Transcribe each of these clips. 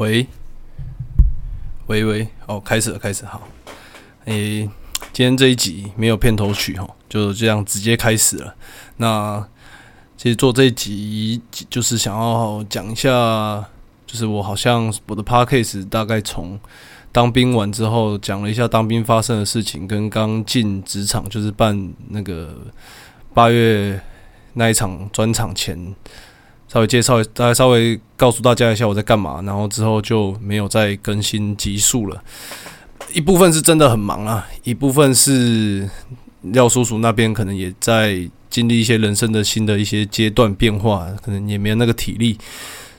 喂，喂喂，哦，开始了，开始好。诶，今天这一集没有片头曲哈，就这样直接开始了。那其实做这一集就是想要讲一下，就是我好像我的 podcast 大概从当兵完之后讲了一下当兵发生的事情，跟刚进职场就是办那个八月那一场专场前。稍微介绍，大概稍微告诉大家一下我在干嘛，然后之后就没有再更新集数了。一部分是真的很忙啊，一部分是廖叔叔那边可能也在经历一些人生的新的一些阶段变化，可能也没有那个体力，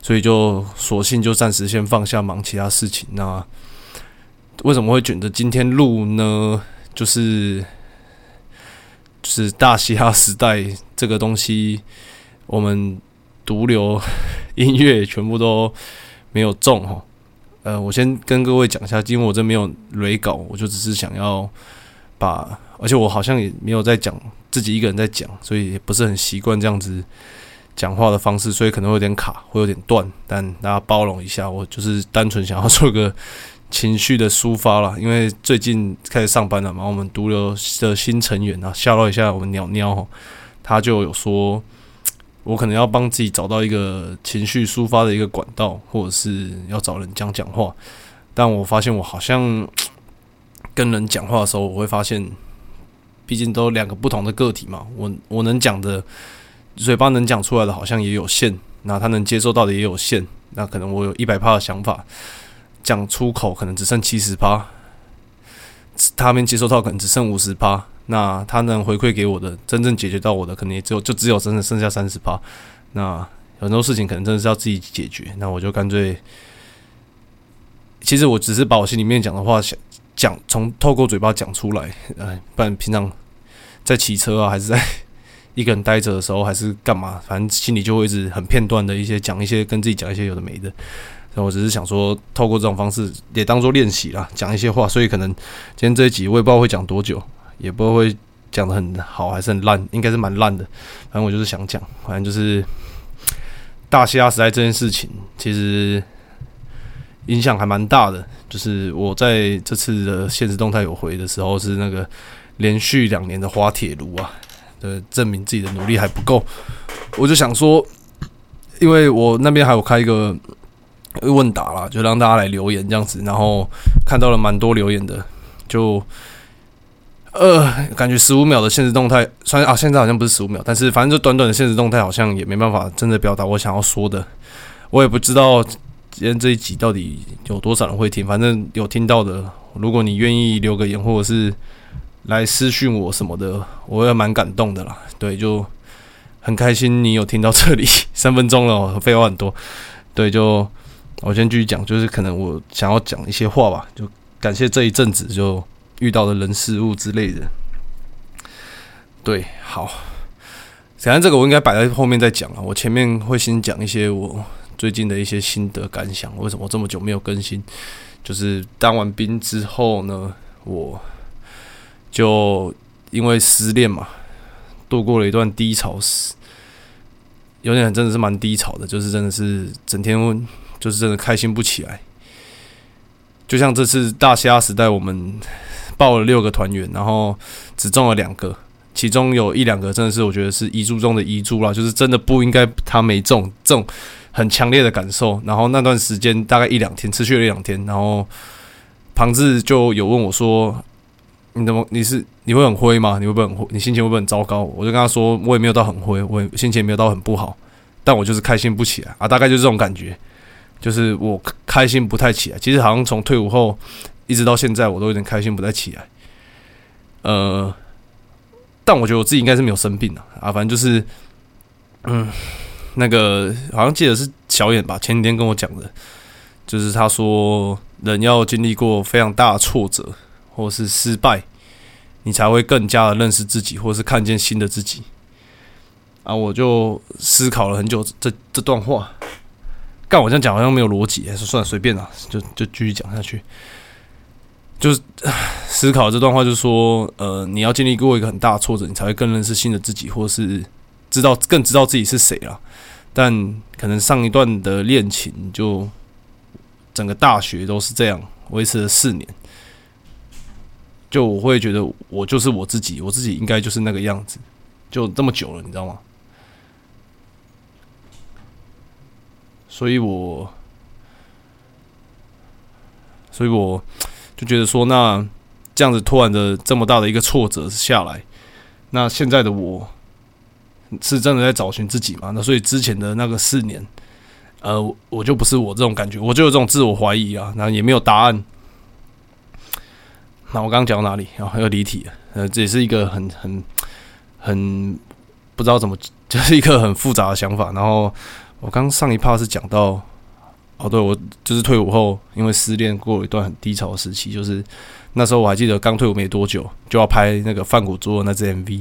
所以就索性就暂时先放下忙其他事情。那为什么会选择今天录呢？就是就是大嘻哈时代这个东西，我们。毒瘤 音乐全部都没有中哈，呃，我先跟各位讲一下，因为我这没有雷稿，我就只是想要把，而且我好像也没有在讲自己一个人在讲，所以也不是很习惯这样子讲话的方式，所以可能会有点卡，会有点断，但大家包容一下，我就是单纯想要做个情绪的抒发啦，因为最近开始上班了嘛，我们毒瘤的新成员啊，笑到一下我们鸟鸟，他就有说。我可能要帮自己找到一个情绪抒发的一个管道，或者是要找人讲讲话。但我发现我好像 跟人讲话的时候，我会发现，毕竟都两个不同的个体嘛。我我能讲的嘴巴能讲出来的，好像也有限；那他能接受到的也有限。那可能我有一百趴的想法，讲出口可能只剩七十趴，他们接受到可能只剩五十趴。那他能回馈给我的，真正解决到我的，可能也只有就只有真的剩下三十八。那很多事情可能真的是要自己解决。那我就干脆，其实我只是把我心里面讲的话想讲，从透过嘴巴讲出来。哎，不然平常在骑车啊，还是在一个人待着的时候，还是干嘛，反正心里就会一直很片段的一些讲一些跟自己讲一些有的没的。那我只是想说，透过这种方式也当做练习啦，讲一些话。所以可能今天这一集我也不知道会讲多久。也不会讲的很好，还是很烂，应该是蛮烂的。反正我就是想讲，反正就是大西亚时代这件事情，其实影响还蛮大的。就是我在这次的现实动态有回的时候，是那个连续两年的滑铁卢啊，的证明自己的努力还不够。我就想说，因为我那边还有开一个问答啦，就让大家来留言这样子，然后看到了蛮多留言的，就。呃，感觉十五秒的现实动态，虽然啊，现在好像不是十五秒，但是反正就短短的现实动态，好像也没办法真的表达我想要说的。我也不知道今天这一集到底有多少人会听，反正有听到的，如果你愿意留个言，或者是来私讯我什么的，我也蛮感动的啦。对，就很开心你有听到这里，三分钟了，废话很多。对，就我先继续讲，就是可能我想要讲一些话吧，就感谢这一阵子就。遇到的人事物之类的，对，好，反正这个我应该摆在后面再讲了。我前面会先讲一些我最近的一些心得感想。为什么这么久没有更新？就是当完兵之后呢，我就因为失恋嘛，度过了一段低潮时，有点真的是蛮低潮的，就是真的是整天就是真的开心不起来。就像这次大虾时代，我们。报了六个团员，然后只中了两个，其中有一两个真的是我觉得是遗珠中的遗珠啦，就是真的不应该他没中，这种很强烈的感受。然后那段时间大概一两天，持续了一两天，然后庞志就有问我说：“你怎么你是你会很灰吗？你会不会很灰？你心情会不会很糟糕？”我就跟他说：“我也没有到很灰，我心情也没有到很不好，但我就是开心不起来啊，大概就是这种感觉，就是我开心不太起来。其实好像从退伍后。”一直到现在，我都有点开心不太起来。呃，但我觉得我自己应该是没有生病的啊。反正就是，嗯，那个好像记得是小眼吧，前几天跟我讲的，就是他说人要经历过非常大的挫折或是失败，你才会更加的认识自己，或是看见新的自己。啊，我就思考了很久这这段话，干我这样讲好像没有逻辑，还是算了随便啦，就就继续讲下去。就是 思考这段话，就是说，呃，你要经历过一个很大的挫折，你才会更认识新的自己，或是知道更知道自己是谁了。但可能上一段的恋情就整个大学都是这样维持了四年，就我会觉得我就是我自己，我自己应该就是那个样子，就这么久了，你知道吗？所以我，所以我就觉得说，那这样子突然的这么大的一个挫折下来，那现在的我是真的在找寻自己嘛？那所以之前的那个四年，呃，我就不是我这种感觉，我就有这种自我怀疑啊，然后也没有答案。那我刚刚讲到哪里？然后又离题了。呃，这也是一个很很很不知道怎么，就是一个很复杂的想法。然后。我刚上一趴是讲到，哦，对我就是退伍后，因为失恋过了一段很低潮的时期，就是那时候我还记得刚退伍没多久，就要拍那个范谷做的那支 MV，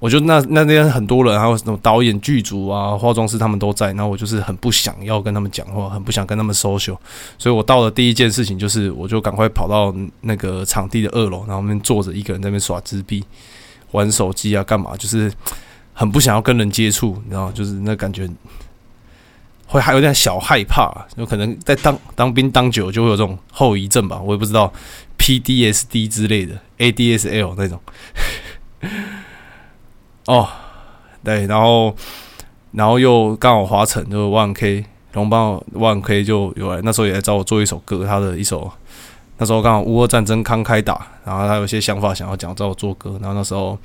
我就那那边很多人，还有什么导演、剧组啊、化妆师他们都在，然后我就是很不想要跟他们讲话，很不想跟他们 social，所以我到了第一件事情就是，我就赶快跑到那个场地的二楼，然后那边坐着一个人在那边耍纸币、玩手机啊，干嘛就是。很不想要跟人接触，你知道就是那感觉会还有点小害怕，有可能在当当兵当久就会有这种后遗症吧，我也不知道 PDSD 之类的 ADSL 那种。哦，对，然后然后又刚好华晨就是万 K 龙邦万 K 就有来，那时候也来找我做一首歌，他的一首那时候刚好乌俄战争刚开打，然后他有些想法想要讲找我做歌，然后那时候。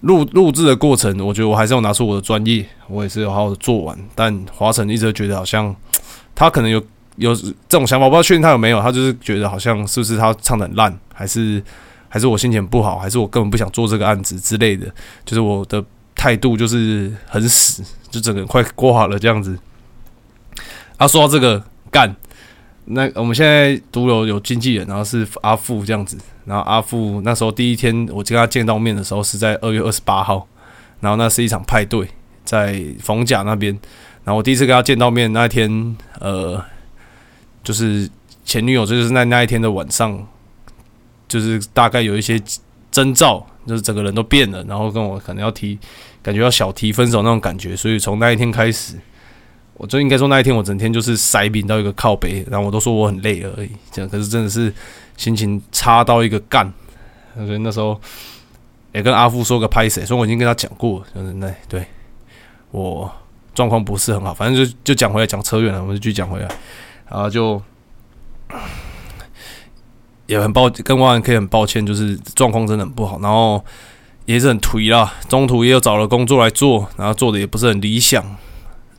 录录制的过程，我觉得我还是要拿出我的专业，我也是有好好的做完。但华晨一直觉得好像他可能有有这种想法，我不知道确定他有没有。他就是觉得好像是不是他唱的很烂，还是还是我心情不好，还是我根本不想做这个案子之类的。就是我的态度就是很死，就整个人快挂了这样子。他说到这个干。那我们现在独楼有经纪人，然后是阿富这样子。然后阿富那时候第一天我跟他见到面的时候是在二月二十八号，然后那是一场派对，在冯甲那边。然后我第一次跟他见到面那一天，呃，就是前女友就是那那一天的晚上，就是大概有一些征兆，就是整个人都变了，然后跟我可能要提，感觉要小提分手那种感觉。所以从那一天开始。我就应该说那一天我整天就是塞饼到一个靠背，然后我都说我很累而已，这样可是真的是心情差到一个干，所以那时候也跟阿富说个拍谁，所以我已经跟他讲过，就是那对我状况不是很好，反正就就讲回来讲车远了，我们就继续讲回来，然后就 也很抱跟万可以很抱歉，就是状况真的很不好，然后也是很颓啦，中途也有找了工作来做，然后做的也不是很理想。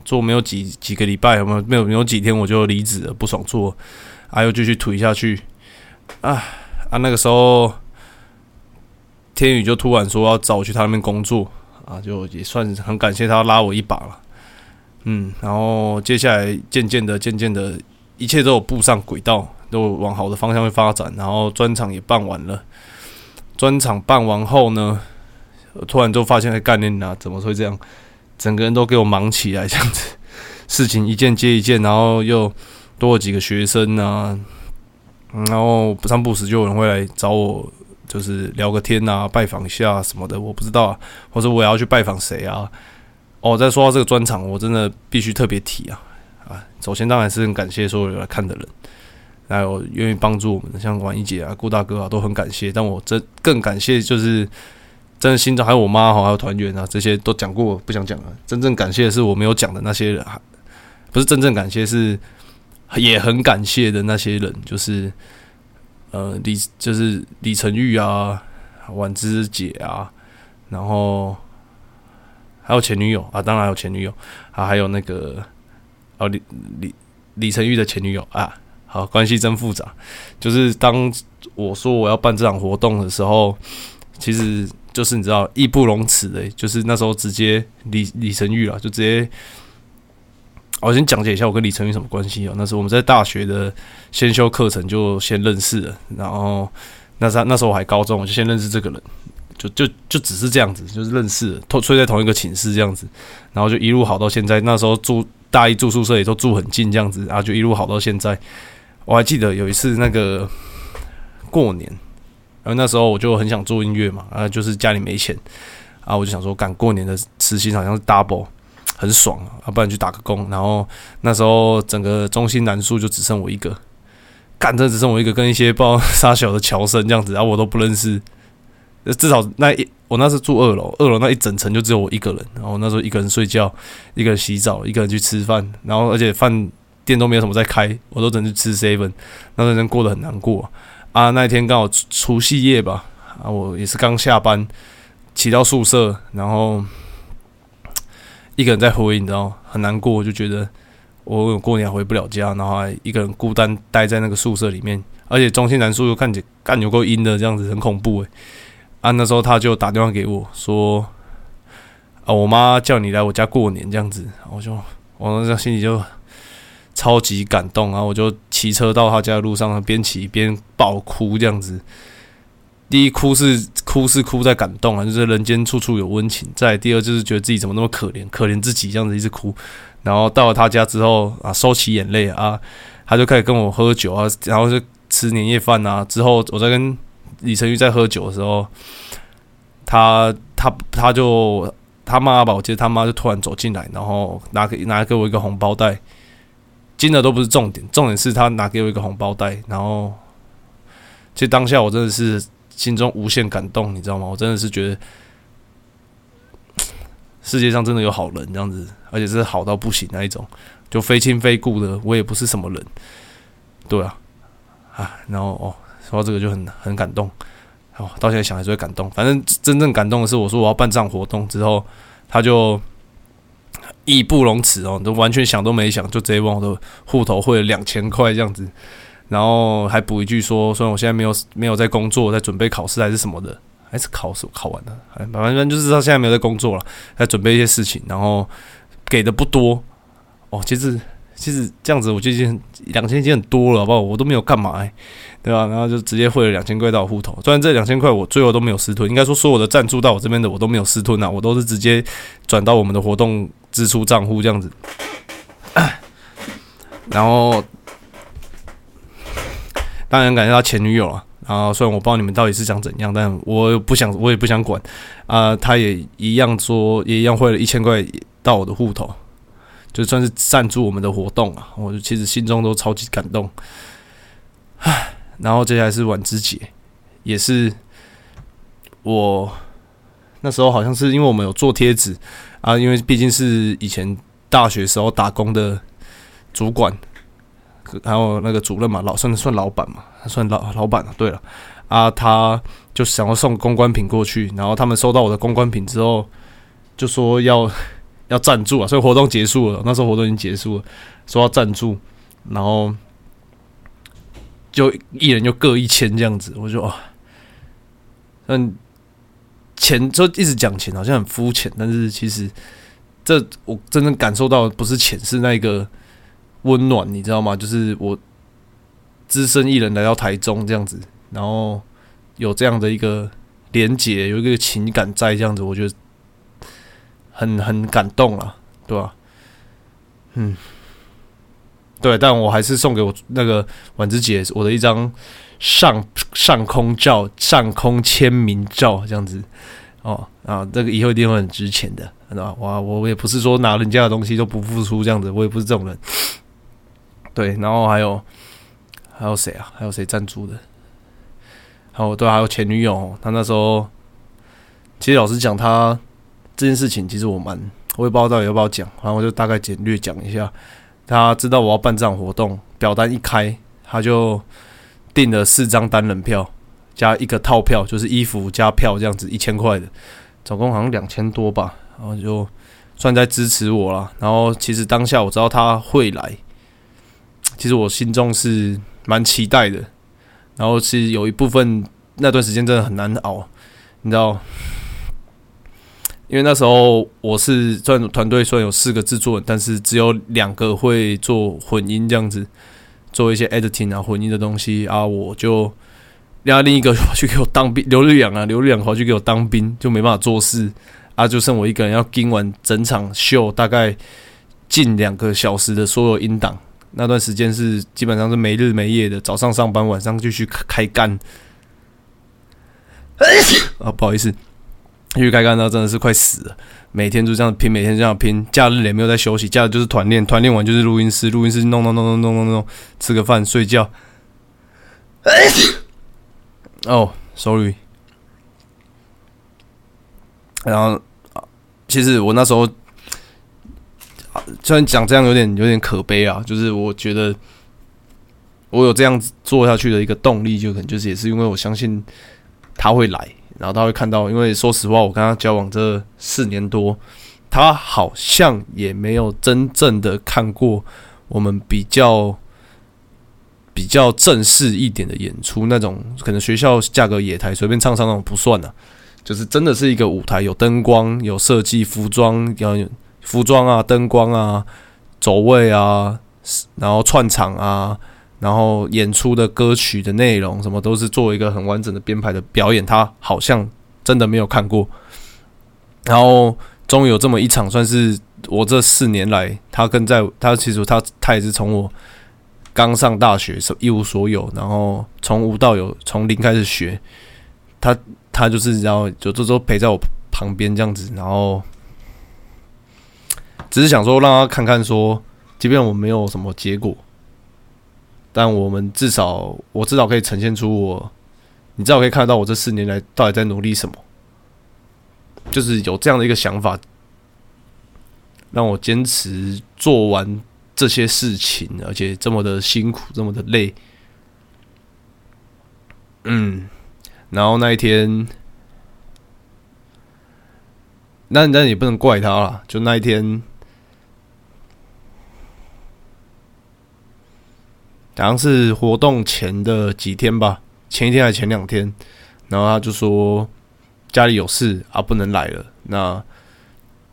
做没有几几个礼拜，有没有没有没有几天我就离职了，不爽做，啊又继续推下去，啊啊那个时候，天宇就突然说要找我去他那边工作，啊就也算很感谢他拉我一把了，嗯，然后接下来渐渐的渐渐的，一切都有步上轨道，都往好的方向去发展，然后专场也办完了，专场办完后呢，突然就发现概念啊，怎么会这样？整个人都给我忙起来，这样子，事情一件接一件，然后又多了几个学生啊，然后不三不四就有人会来找我，就是聊个天啊，拜访一下什么的，我不知道啊，或者我要去拜访谁啊？哦，再说到这个专场，我真的必须特别提啊啊！首先当然是很感谢所有来看的人，还有愿意帮助我们的，像王一姐啊、顾大哥啊，都很感谢。但我这更感谢就是。真的心中还有我妈哈，还有团员啊，这些都讲过，不想讲了。真正感谢的是我没有讲的那些人，不是真正感谢，是也很感谢的那些人，就是呃李，就是李成玉啊，婉之姐啊，然后还有前女友啊，当然有前女友啊，还有那个哦李李李成玉的前女友啊，好，关系真复杂。就是当我说我要办这场活动的时候，其实。就是你知道义不容辞的，就是那时候直接李李成玉啊，就直接，我先讲解一下我跟李成玉什么关系啊？那时候我们在大学的先修课程就先认识了，然后那时那时候我还高中，我就先认识这个人，就就就只是这样子，就是认识，同睡在同一个寝室这样子，然后就一路好到现在。那时候住大一住宿舍也都住很近这样子，然后就一路好到现在。我还记得有一次那个过年。然后那时候我就很想做音乐嘛，啊，就是家里没钱，啊，我就想说，赶过年的时薪好像是 double，很爽啊，不然去打个工。然后那时候整个中心男宿就只剩我一个，干这只剩我一个，跟一些不知道啥小的乔生这样子，然后我都不认识。至少那一我那是住二楼，二楼那一整层就只有我一个人。然后那时候一个人睡觉，一个人洗澡，一个人去吃饭，然后而且饭店都没有什么在开，我都只能去吃 seven。那段时间过得很难过。啊那一天刚好除夕夜吧，啊，我也是刚下班，骑到宿舍，然后一个人在回，你知道很难过，我就觉得我过年回不了家，然后还一个人孤单待在那个宿舍里面，而且中心南宿又看起干有够阴的，这样子很恐怖诶。啊，那时候他就打电话给我说：“啊，我妈叫你来我家过年这样子。”我就我那时心里就超级感动，然后我就骑车到他家的路上，边骑边爆哭这样子。第一哭是哭是哭在感动啊，就是人间处处有温情。再第二就是觉得自己怎么那么可怜，可怜自己这样子一直哭。然后到了他家之后啊，收起眼泪啊，他就开始跟我喝酒啊，然后就吃年夜饭啊。之后我在跟。李成玉在喝酒的时候，他他他就他妈吧，我记得他妈就突然走进来，然后拿给拿给我一个红包袋，金额都不是重点，重点是他拿给我一个红包袋，然后其实当下我真的是心中无限感动，你知道吗？我真的是觉得 世界上真的有好人这样子，而且是好到不行那一种，就非亲非故的，我也不是什么人，对啊，啊，然后哦。说到这个就很很感动，哦，到现在想还是会感动。反正真正感动的是，我说我要办这样活动之后，他就义不容辞哦，都完全想都没想，就直接往我的户头汇了两千块这样子，然后还补一句说，虽然我现在没有没有在工作，在准备考试还是什么的，还是考试考完了，反正就是他现在没有在工作了，在准备一些事情，然后给的不多哦，其实。其实这样子，我就已经两千已经很多了，好不好？我都没有干嘛，对吧？然后就直接汇了两千块到户头。虽然这两千块我最后都没有私吞，应该说所有的赞助到我这边的我都没有私吞啊，我都是直接转到我们的活动支出账户这样子。然后当然感谢他前女友了。然后虽然我不知道你们到底是想怎样，但我不想，我也不想管啊。他也一样说，也一样汇了一千块到我的户头。就算是赞助我们的活动啊，我其实心中都超级感动。唉，然后接下来是晚之姐，也是我那时候好像是因为我们有做贴纸啊，因为毕竟是以前大学时候打工的主管，还有那个主任嘛，老算算老板嘛，算老老板了。对了，啊，他就想要送公关品过去，然后他们收到我的公关品之后，就说要。要赞助啊！所以活动结束了，那时候活动已经结束了，说要赞助，然后就一人就各一千这样子。我就啊，嗯，钱就一直讲钱，好像很肤浅，但是其实这我真正感受到的不是钱，是那个温暖，你知道吗？就是我资深艺人来到台中这样子，然后有这样的一个连结，有一个情感在这样子，我觉得。很很感动啊，对吧？嗯，对，但我还是送给我那个婉之姐我的一张上上空照、上空签名照，这样子哦啊，这个以后一定会很值钱的，对吧？哇，我也不是说拿人家的东西都不付出这样子，我也不是这种人。对，然后还有还有谁啊？还有谁赞助的？还有对，还有前女友，他那时候其实老实讲，他。这件事情其实我蛮，我也不知道到底要不要讲，然后我就大概简略讲一下。他知道我要办这场活动，表单一开，他就订了四张单人票，加一个套票，就是衣服加票这样子，一千块的，总共好像两千多吧。然后就算在支持我了。然后其实当下我知道他会来，其实我心中是蛮期待的。然后其实有一部分那段时间真的很难熬，你知道。因为那时候我是算团队，虽然有四个制作人，但是只有两个会做混音这样子，做一些 editing 啊混音的东西啊，我就让另一个去给我当兵，刘日阳啊，刘日阳跑去给我当兵，就没办法做事啊，就剩我一个人要盯完整场秀，大概近两个小时的所有音档，那段时间是基本上是没日没夜的，早上上班，晚上就去开干。啊，不好意思。因为该干到真的是快死了，每天就这样拼，每天这样拼，假日也没有在休息，假日就是团练，团练完就是录音室，录音室弄弄弄弄弄弄弄，吃个饭睡觉。哦，sorry。然后，其实我那时候，虽然讲这样有点有点可悲啊，就是我觉得我有这样子做下去的一个动力，就可能就是也是因为我相信他会来，然后他会看到。因为说实话，我跟他交往这四年多，他好像也没有真正的看过我们比较比较正式一点的演出，那种可能学校价格野台随便唱唱那种不算的。就是真的是一个舞台，有灯光，有设计，服装，有服装啊，灯光啊，走位啊，然后串场啊，然后演出的歌曲的内容，什么都是做一个很完整的编排的表演。他好像真的没有看过，然后终于有这么一场，算是我这四年来，他跟在他其实他他也是从我刚上大学是一无所有，然后从无到有，从零开始学，他。他就是然后就这时候陪在我旁边这样子，然后只是想说让他看看说，即便我没有什么结果，但我们至少我至少可以呈现出我，你至少可以看得到我这四年来到底在努力什么，就是有这样的一个想法，让我坚持做完这些事情，而且这么的辛苦，这么的累，嗯。然后那一天，那那也不能怪他了。就那一天，好像是活动前的几天吧，前一天还是前两天。然后他就说家里有事啊，不能来了。那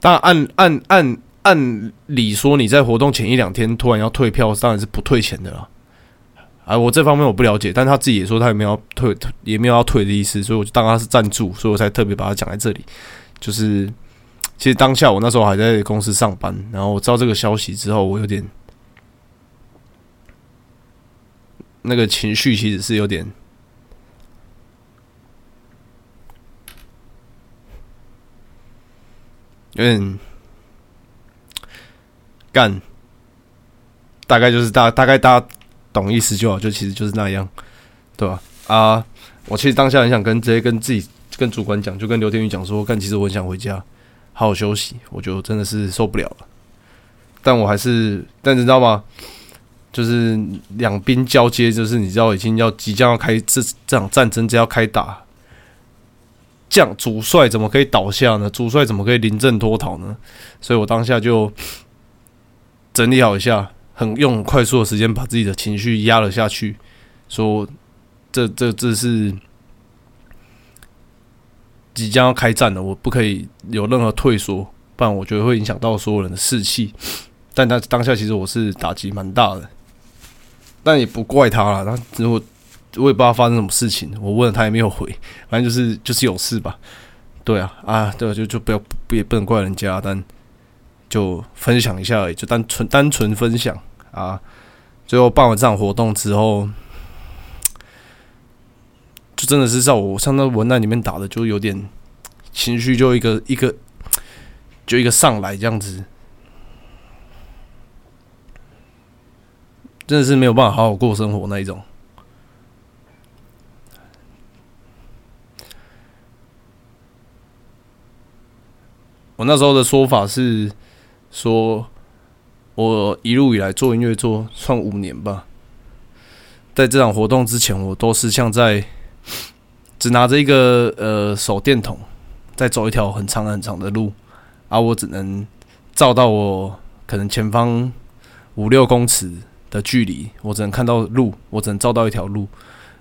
当然按按按按理说，你在活动前一两天突然要退票，当然是不退钱的了。啊，我这方面我不了解，但他自己也说他也没有退，也没有要退的意思，所以我就当他是赞助，所以我才特别把他讲在这里。就是其实当下我那时候还在公司上班，然后我知道这个消息之后，我有点那个情绪其实是有点有点干，大概就是大大概大家。懂意思就好，就其实就是那样，对吧？啊，我其实当下很想跟直接跟自己跟主管讲，就跟刘天宇讲说，但其实我很想回家好好休息，我就真的是受不了了。但我还是，但你知道吗？就是两兵交接，就是你知道已经要即将要开这这场战争，就要开打，这样主帅怎么可以倒下呢？主帅怎么可以临阵脱逃呢？所以我当下就整理好一下。很用快速的时间把自己的情绪压了下去，说这这这是即将要开战了，我不可以有任何退缩，不然我觉得会影响到所有人的士气。但他当下其实我是打击蛮大的，但也不怪他了。他如果我也不知道发生什么事情，我问了他也没有回，反正就是就是有事吧。对啊啊，对，就就不要不也不能怪人家，但就分享一下而已，就单纯单纯分享。啊！最后办完这场活动之后，就真的是在我像那文案里面打的，就有点情绪，就一个一个，就一个上来这样子，真的是没有办法好好过生活那一种。我那时候的说法是说。我一路以来做音乐做算五年吧，在这场活动之前，我都是像在只拿着一个呃手电筒，在走一条很长很长的路，而我只能照到我可能前方五六公尺的距离，我只能看到路，我只能照到一条路。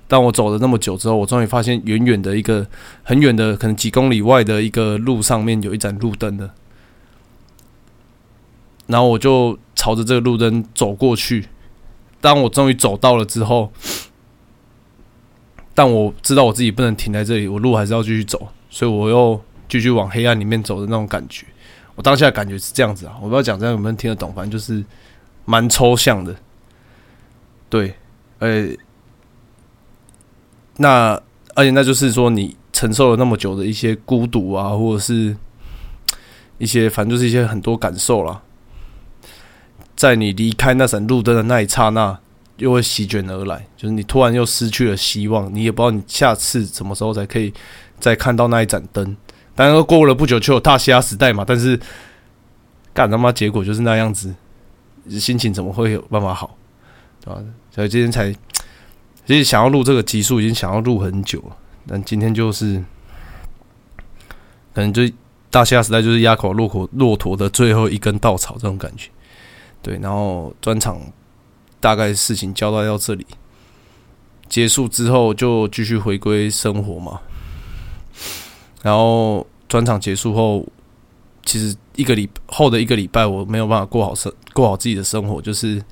当我走了那么久之后，我终于发现远远的一个很远的，可能几公里外的一个路上面有一盏路灯的。然后我就朝着这个路灯走过去。当我终于走到了之后，但我知道我自己不能停在这里，我路还是要继续走，所以我又继续往黑暗里面走的那种感觉。我当下的感觉是这样子啊，我不知道讲这样有没有听得懂，反正就是蛮抽象的。对，呃，那而且那就是说，你承受了那么久的一些孤独啊，或者是一些反正就是一些很多感受啦，在你离开那盏路灯的那一刹那，又会席卷而来，就是你突然又失去了希望，你也不知道你下次什么时候才可以再看到那一盏灯。当然，过了不久就有大西亚时代嘛，但是干他妈结果就是那样子，心情怎么会有办法好，对吧？所以今天才其实想要录这个集数，已经想要录很久了。但今天就是，可能就大虾时代就是压垮骆驼骆驼的最后一根稻草这种感觉，对。然后专场大概事情交代到这里结束之后，就继续回归生活嘛。然后专场结束后，其实一个礼后的一个礼拜，我没有办法过好生过好自己的生活，就是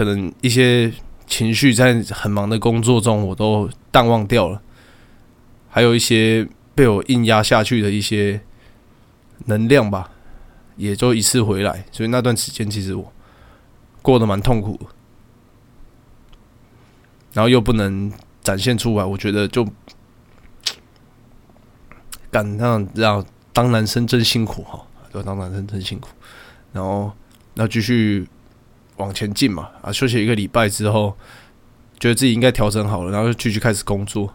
可能一些。情绪在很忙的工作中，我都淡忘掉了，还有一些被我硬压下去的一些能量吧，也就一次回来。所以那段时间其实我过得蛮痛苦，然后又不能展现出来，我觉得就感让让当男生真辛苦哈，对，当男生真辛苦，然后要继续。往前进嘛啊！休息一个礼拜之后，觉得自己应该调整好了，然后就继续开始工作，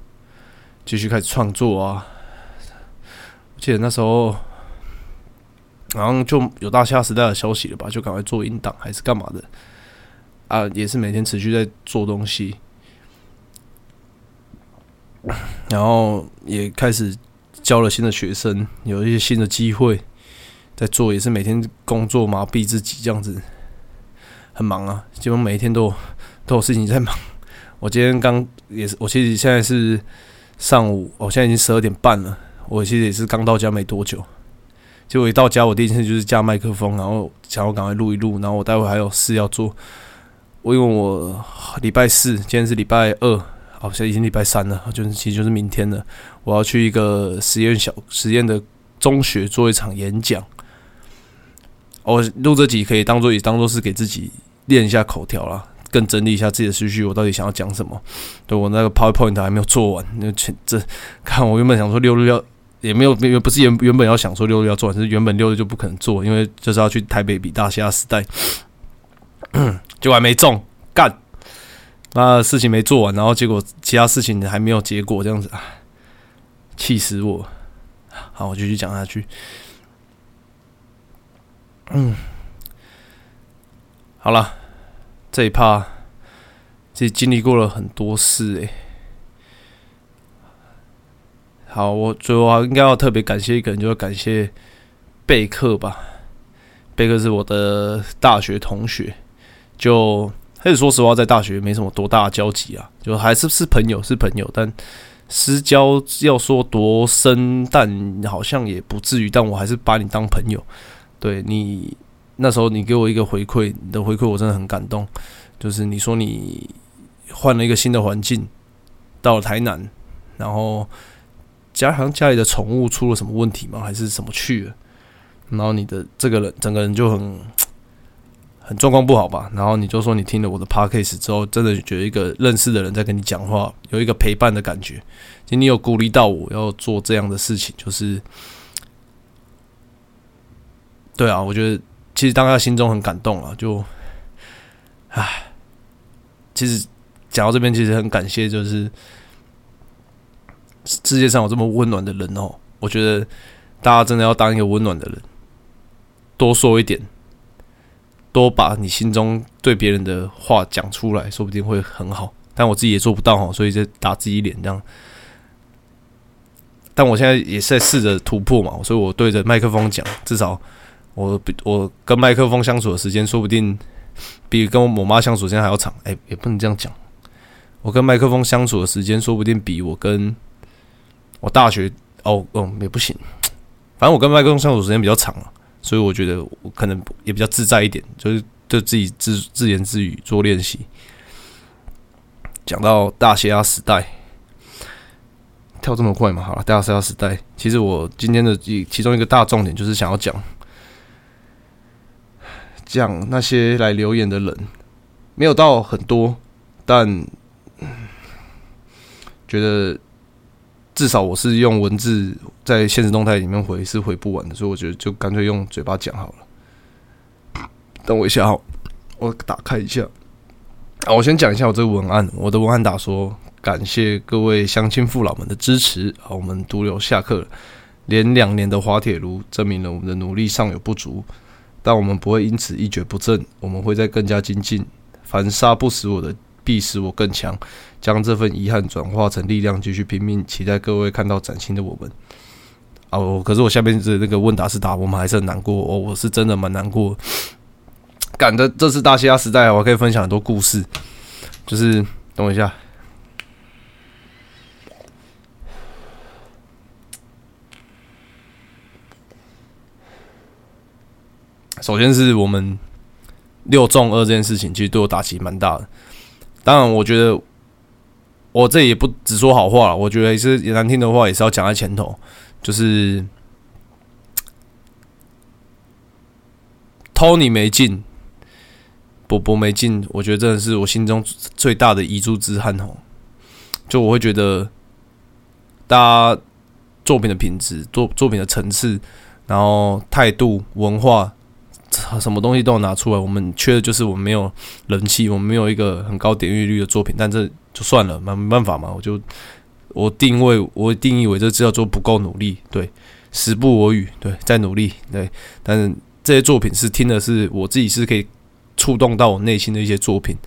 继续开始创作啊。我记得那时候，然后就有大虾时代的消息了吧？就赶快做音档还是干嘛的啊？也是每天持续在做东西，然后也开始教了新的学生，有一些新的机会在做，也是每天工作麻痹自己这样子。很忙啊，基本每一天都有都有事情在忙。我今天刚也是，我其实现在是上午，我现在已经十二点半了。我其实也是刚到家没多久，就我一到家，我第一件事就是架麦克风，然后想要赶快录一录。然后我待会还有事要做。我因为我礼拜四，今天是礼拜二，好像已经礼拜三了，就是其实就是明天了。我要去一个实验小实验的中学做一场演讲。我录这集可以当做也当做是给自己。练一下口条啦，更整理一下自己的思绪。我到底想要讲什么？对我那个 PowerPoint 还没有做完。那前这看我原本想说六日要也没有原不是原原本要想说六日要做完，是原本六日就不可能做，因为就是要去台北比大虾时代，就还没中干。那事情没做完，然后结果其他事情还没有结果，这样子啊，气死我！好，我继续讲下去。嗯。好了，这一趴其实经历过了很多事诶。好，我最后应该要特别感谢一个人，就是感谢贝克吧。贝克是我的大学同学，就还是说实话，在大学没什么多大交集啊，就还是是朋友，是朋友，但私交要说多深，但好像也不至于。但我还是把你当朋友，对你。那时候你给我一个回馈，你的回馈我真的很感动。就是你说你换了一个新的环境，到了台南，然后家好像家里的宠物出了什么问题吗？还是什么去了？然后你的这个人整个人就很 很状况不好吧？然后你就说你听了我的 podcast 之后，真的觉得一个认识的人在跟你讲话，有一个陪伴的感觉。其实你有鼓励到我要做这样的事情，就是对啊，我觉得。其实当下心中很感动了，就，唉，其实讲到这边，其实很感谢，就是世界上有这么温暖的人哦。我觉得大家真的要当一个温暖的人，多说一点，多把你心中对别人的话讲出来，说不定会很好。但我自己也做不到哦，所以就打自己脸这样。但我现在也是在试着突破嘛，所以我对着麦克风讲，至少。我比我跟麦克风相处的时间，说不定比跟我妈相处时间还要长。哎，也不能这样讲。我跟麦克风相处的时间，说不定比我跟我大学哦哦也不行。反正我跟麦克风相处时间比较长啊，所以我觉得我可能也比较自在一点，就是就自己自自言自语做练习。讲到大西亚时代，跳这么快嘛？好了，大西亚时代，其实我今天的其其中一个大重点就是想要讲。讲那些来留言的人，没有到很多，但觉得至少我是用文字在现实动态里面回是回不完的，所以我觉得就干脆用嘴巴讲好了。等我一下哈，我打开一下啊，我先讲一下我这个文案。我的文案打说：感谢各位乡亲父老们的支持啊，我们独流下课了，连两年的滑铁卢证明了我们的努力尚有不足，但我们不会因此一蹶不振，我们会在更加精进。凡杀不死我的，必使我更强。将这份遗憾转化成力量，继续拼命。期待各位看到崭新的我们。哦，可是我下面的那个问答是答，我们还是很难过哦。我是真的蛮难过。赶的这次大西亚时代，我可以分享很多故事。就是等我一下。首先是我们六中二这件事情，其实对我打击蛮大的。当然，我觉得。我这也不只说好话了，我觉得也是难听的话，也是要讲在前头。就是 Tony 没进，波波没进，我觉得真的是我心中最大的遗珠之憾哦。就我会觉得，大家作品的品质、作作品的层次，然后态度、文化，什么东西都要拿出来。我们缺的就是我们没有人气，我们没有一个很高点阅率的作品，但这。就算了，没没办法嘛，我就我定位我定义为这叫做不够努力，对，时不我与，对，在努力，对，但是这些作品是听的是我自己是可以触动到我内心的一些作品，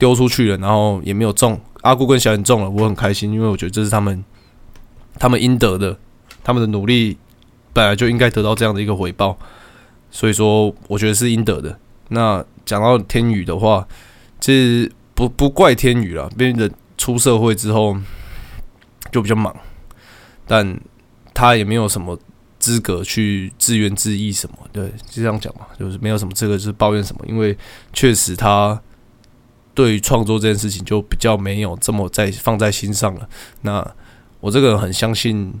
丢出去了，然后也没有中，阿姑跟小眼中了，我很开心，因为我觉得这是他们他们应得的，他们的努力本来就应该得到这样的一个回报，所以说我觉得是应得的。那讲到天宇的话，这。不不怪天宇了，变成出社会之后就比较忙，但他也没有什么资格去自怨自艾什么，对，就这样讲嘛，就是没有什么资格就是抱怨什么，因为确实他对于创作这件事情就比较没有这么在放在心上了。那我这个人很相信，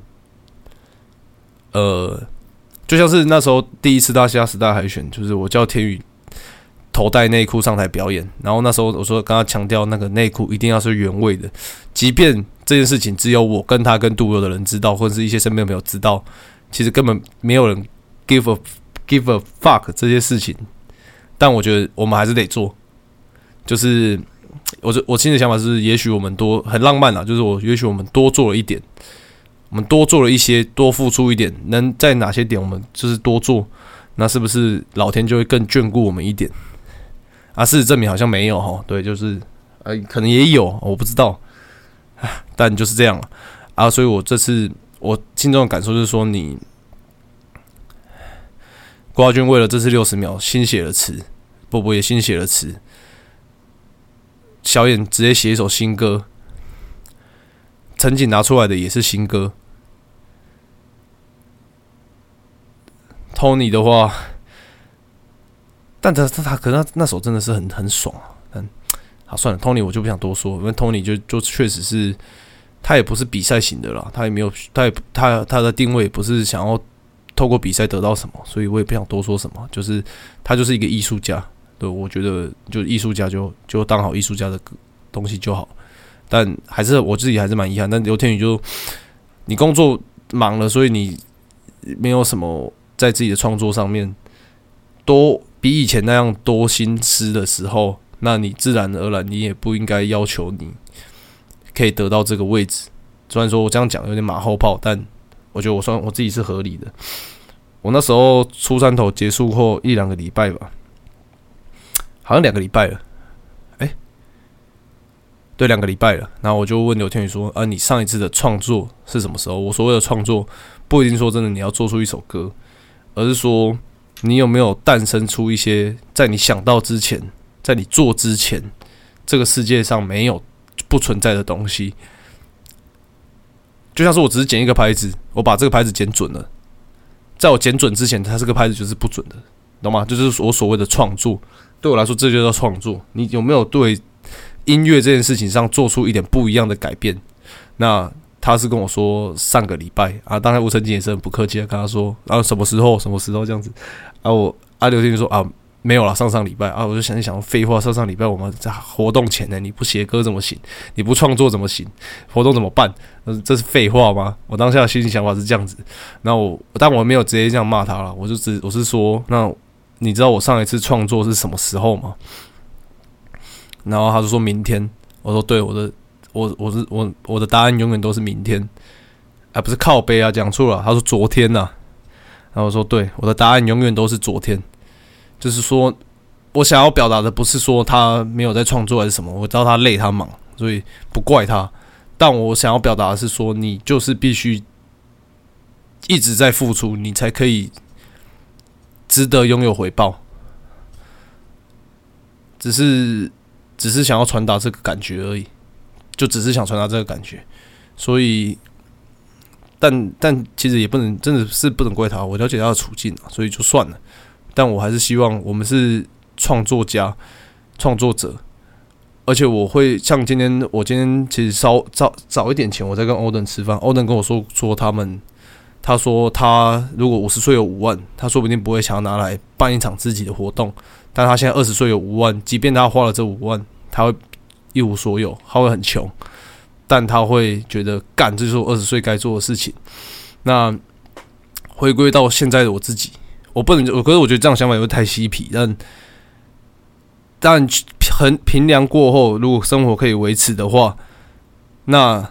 呃，就像是那时候第一次大虾时代海选，就是我叫天宇。头戴内裤上台表演，然后那时候我说跟他强调，那个内裤一定要是原味的，即便这件事情只有我跟他跟杜友的人知道，或者是一些身边朋友知道，其实根本没有人 give a give a fuck 这些事情，但我觉得我们还是得做。就是我我新的想法是，也许我们多很浪漫啊，就是我也许我们多做了一点，我们多做了一些，多付出一点，能在哪些点我们就是多做，那是不是老天就会更眷顾我们一点？啊，事实证明好像没有哈，对，就是，呃，可能也有，我不知道，但就是这样了啊，所以我这次我心中的感受就是说，你郭华军为了这次六十秒新写了词，波波也新写了词，小眼直接写一首新歌，陈景拿出来的也是新歌，Tony 的话。但他他他，可能那首真的是很很爽啊！嗯，好算了，Tony 我就不想多说，因为 Tony 就就确实是，他也不是比赛型的啦，他也没有，他也他他的定位不是想要透过比赛得到什么，所以我也不想多说什么，就是他就是一个艺术家，对，我觉得就艺术家就就当好艺术家的东西就好。但还是我自己还是蛮遗憾，但刘天宇就你工作忙了，所以你没有什么在自己的创作上面多。比以前那样多心思的时候，那你自然而然你也不应该要求你可以得到这个位置。虽然说我这样讲有点马后炮，但我觉得我算我自己是合理的。我那时候出山头结束后一两个礼拜吧，好像两个礼拜了，对，两个礼拜了。然后我就问刘天宇说：“啊，你上一次的创作是什么时候？”我所谓的创作不一定说真的你要做出一首歌，而是说。你有没有诞生出一些在你想到之前，在你做之前，这个世界上没有不存在的东西？就像是我只是剪一个拍子，我把这个拍子剪准了，在我剪准之前，它这个拍子就是不准的，懂吗？就是我所谓的创作，对我来说这就叫创作。你有没有对音乐这件事情上做出一点不一样的改变？那？他是跟我说上个礼拜啊，当然吴成金也是很不客气的跟他说，然后什么时候什么时候这样子，啊我阿刘天就说啊没有了，上上礼拜啊，我就想一想，废话，上上礼拜我们在活动前呢，你不写歌怎么行？你不创作怎么行？活动怎么办？这是废话吗？我当下的心情想法是这样子。那我，但我没有直接这样骂他了，我就只我是说，那你知道我上一次创作是什么时候吗？然后他就说明天。我说对，我的，我我是我我的答案永远都是明天，啊，不是靠背啊，讲错了。他说昨天呐。然后我说对，我的答案永远都是昨天。就是说，我想要表达的不是说他没有在创作还是什么，我知道他累他忙，所以不怪他。但我想要表达的是说，你就是必须一直在付出，你才可以值得拥有回报。只是，只是想要传达这个感觉而已，就只是想传达这个感觉。所以，但但其实也不能，真的是不能怪他。我了解他的处境，所以就算了。但我还是希望我们是创作家、创作者，而且我会像今天，我今天其实稍早早一点前，我在跟欧登吃饭，欧登跟我说说他们，他说他如果五十岁有五万，他说不定不会想要拿来办一场自己的活动，但他现在二十岁有五万，即便他花了这五万，他会一无所有，他会很穷，但他会觉得干，这就是我二十岁该做的事情。那回归到现在的我自己。我不能，我可是我觉得这样想法有点太嬉皮，但但很平凉过后，如果生活可以维持的话，那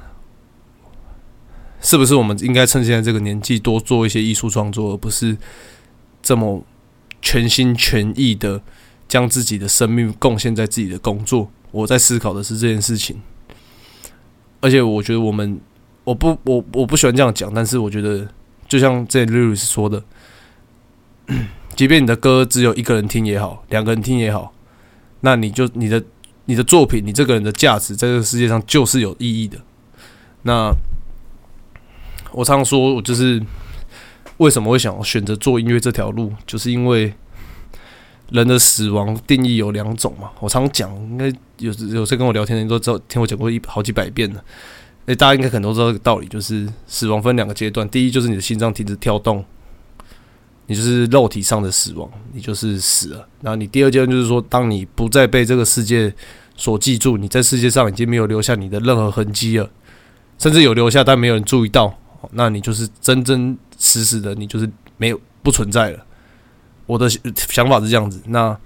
是不是我们应该趁现在这个年纪多做一些艺术创作，而不是这么全心全意的将自己的生命贡献在自己的工作？我在思考的是这件事情，而且我觉得我们，我不，我我不喜欢这样讲，但是我觉得就像这 Louis 说的。即便你的歌只有一个人听也好，两个人听也好，那你就你的你的作品，你这个人的价值在这个世界上就是有意义的。那我常说，我就是为什么会想选择做音乐这条路，就是因为人的死亡定义有两种嘛。我常讲，应该有有在跟我聊天的人都知道，听我讲过一好几百遍了。诶，大家应该可能都知道这个道理，就是死亡分两个阶段，第一就是你的心脏停止跳动。你就是肉体上的死亡，你就是死了。然后你第二阶段就是说，当你不再被这个世界所记住，你在世界上已经没有留下你的任何痕迹了，甚至有留下，但没有人注意到，那你就是真真实实的，你就是没有不存在了。我的想法是这样子。那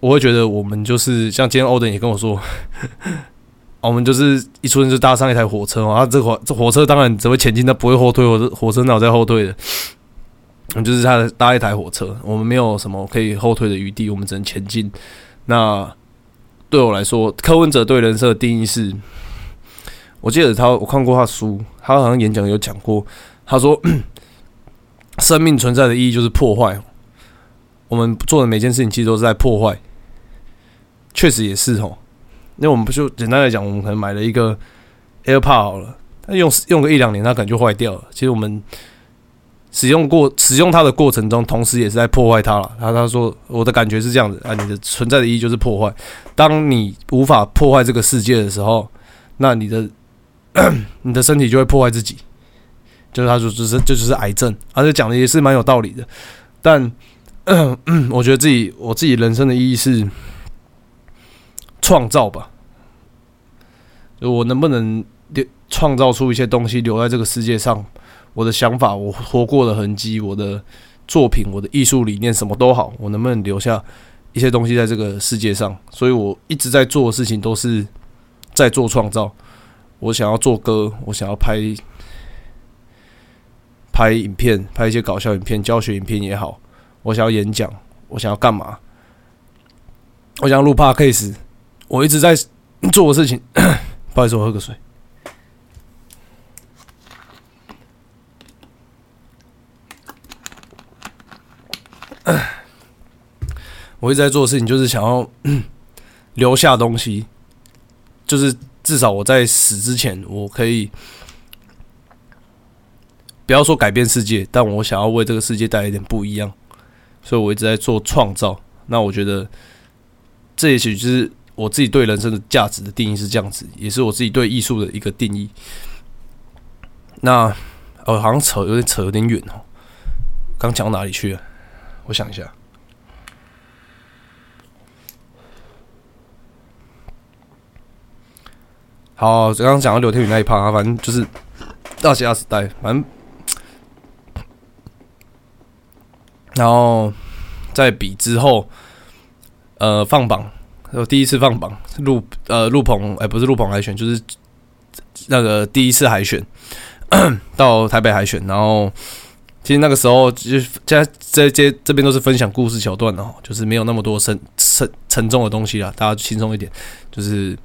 我会觉得，我们就是像今天欧登也跟我说，我们就是一出生就搭上一台火车，啊，这火这火车当然只会前进，它不会后退，或者火车哪在后退的。我们就是他搭一台火车，我们没有什么可以后退的余地，我们只能前进。那对我来说，柯文哲对人生的定义是，我记得他我看过他书，他好像演讲有讲过，他说，生命存在的意义就是破坏。我们做的每件事情其实都是在破坏，确实也是哦。那我们不就简单来讲，我们可能买了一个 AirPod 好了，他用用个一两年，它可能就坏掉了。其实我们。使用过使用它的过程中，同时也是在破坏它了。他他说我的感觉是这样子啊，你的存在的意义就是破坏。当你无法破坏这个世界的时候，那你的 你的身体就会破坏自己。就是他说，就是这就是癌症，而且讲的也是蛮有道理的。但 我觉得自己我自己人生的意义是创造吧。我能不能创造出一些东西留在这个世界上？我的想法，我活过的痕迹，我的作品，我的艺术理念，什么都好，我能不能留下一些东西在这个世界上？所以我一直在做的事情都是在做创造。我想要做歌，我想要拍拍影片，拍一些搞笑影片、教学影片也好。我想要演讲，我想要干嘛？我想要录 podcast。我一直在做的事情。不好意思，我喝个水。我一直在做的事情就是想要 留下东西，就是至少我在死之前，我可以不要说改变世界，但我想要为这个世界带来一点不一样，所以我一直在做创造。那我觉得这也许就是我自己对人生的价值的定义是这样子，也是我自己对艺术的一个定义。那哦，好像扯有点扯有点远哦，刚讲到哪里去了？我想一下。好，刚刚讲到刘天宇那一趴，反正就是大虾时代，反正。然后在比之后，呃，放榜，我第一次放榜，录呃录棚，哎，不是录棚海选，就是那个第一次海选 到台北海选，然后其实那个时候就现在这这这边都是分享故事桥段的哦，就是没有那么多沉沉沉重的东西啦，大家轻松一点，就是。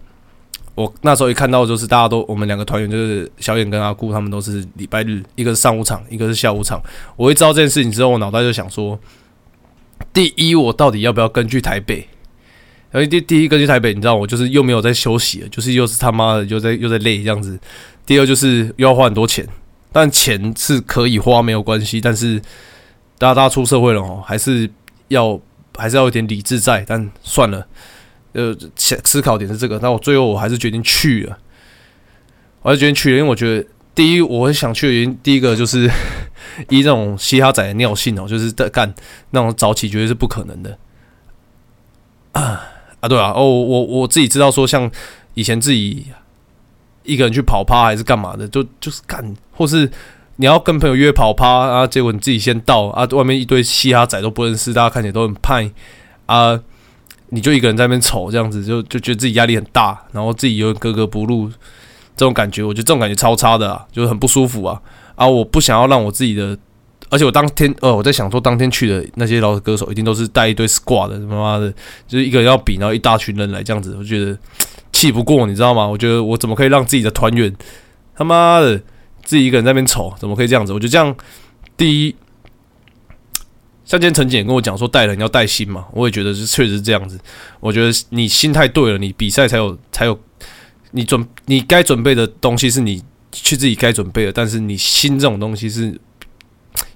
我那时候一看到，就是大家都我们两个团员，就是小眼跟阿顾他们都是礼拜日，一个是上午场，一个是下午场。我一知道这件事情之后，我脑袋就想说：第一，我到底要不要根据台北？然后第第一跟去台北，你知道，我就是又没有在休息了，就是又是他妈的又在又在累这样子。第二就是又要花很多钱，但钱是可以花没有关系，但是大家大家出社会了哦，还是要还是要有点理智在，但算了。呃，思考点是这个，那我最后我还是决定去了，我还是决定去了，因为我觉得第一，我很想去的原因，第一个就是一这种嘻哈仔的尿性哦，就是在干那种早起绝对是不可能的啊啊，对啊，哦，我我自己知道说，像以前自己一个人去跑趴还是干嘛的，就就是干，或是你要跟朋友约跑趴啊，结果你自己先到啊，外面一堆嘻哈仔都不认识，大家看起来都很派啊。你就一个人在那边瞅，这样子就就觉得自己压力很大，然后自己又格格不入，这种感觉，我觉得这种感觉超差的啊，就是很不舒服啊啊！我不想要让我自己的，而且我当天呃，我在想说，当天去的那些老歌手一定都是带一堆 squad 的，他妈的，就是一个人要比，然后一大群人来这样子，我觉得气不过，你知道吗？我觉得我怎么可以让自己的团员他妈的自己一个人在那边瞅，怎么可以这样子？我觉得这样第一。像今天陈姐跟我讲说带人要带心嘛，我也觉得是确实是这样子。我觉得你心态对了，你比赛才有才有你准你该准备的东西是你去自己该准备的，但是你心这种东西是